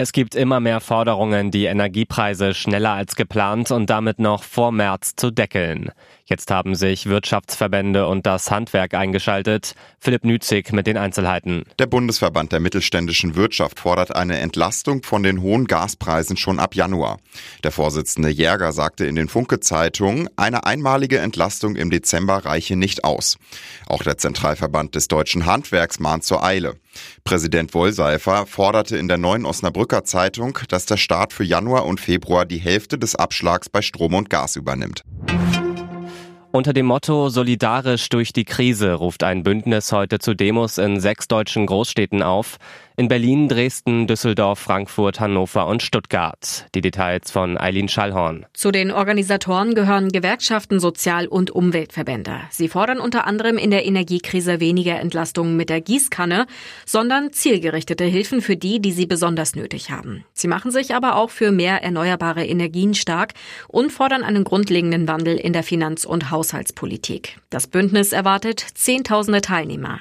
Es gibt immer mehr Forderungen, die Energiepreise schneller als geplant und damit noch vor März zu deckeln. Jetzt haben sich Wirtschaftsverbände und das Handwerk eingeschaltet. Philipp Nützig mit den Einzelheiten. Der Bundesverband der mittelständischen Wirtschaft fordert eine Entlastung von den hohen Gaspreisen schon ab Januar. Der Vorsitzende Jäger sagte in den Funke-Zeitungen, eine einmalige Entlastung im Dezember reiche nicht aus. Auch der Zentralverband des deutschen Handwerks mahnt zur Eile. Präsident Wollseifer forderte in der neuen Osnabrücker Zeitung, dass der Staat für Januar und Februar die Hälfte des Abschlags bei Strom und Gas übernimmt. Unter dem Motto Solidarisch durch die Krise ruft ein Bündnis heute zu Demos in sechs deutschen Großstädten auf. In Berlin, Dresden, Düsseldorf, Frankfurt, Hannover und Stuttgart. Die Details von Eileen Schallhorn. Zu den Organisatoren gehören Gewerkschaften, Sozial- und Umweltverbände. Sie fordern unter anderem in der Energiekrise weniger Entlastungen mit der Gießkanne, sondern zielgerichtete Hilfen für die, die sie besonders nötig haben. Sie machen sich aber auch für mehr erneuerbare Energien stark und fordern einen grundlegenden Wandel in der Finanz- und Haushaltspolitik. Das Bündnis erwartet Zehntausende Teilnehmer.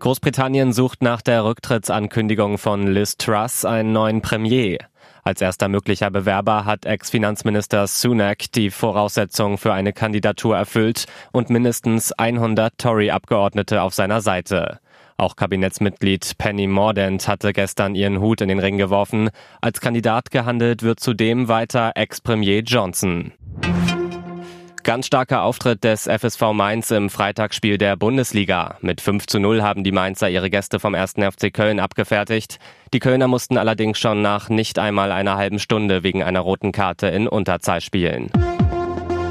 Großbritannien sucht nach der Rücktrittsankündigung von Liz Truss einen neuen Premier. Als erster möglicher Bewerber hat Ex-Finanzminister Sunak die Voraussetzungen für eine Kandidatur erfüllt und mindestens 100 Tory-Abgeordnete auf seiner Seite. Auch Kabinettsmitglied Penny Mordaunt hatte gestern ihren Hut in den Ring geworfen. Als Kandidat gehandelt wird zudem weiter Ex-Premier Johnson. Ganz starker Auftritt des FSV Mainz im Freitagsspiel der Bundesliga. Mit 5 zu 0 haben die Mainzer ihre Gäste vom 1. FC Köln abgefertigt. Die Kölner mussten allerdings schon nach nicht einmal einer halben Stunde wegen einer roten Karte in Unterzahl spielen.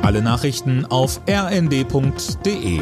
Alle Nachrichten auf rnd.de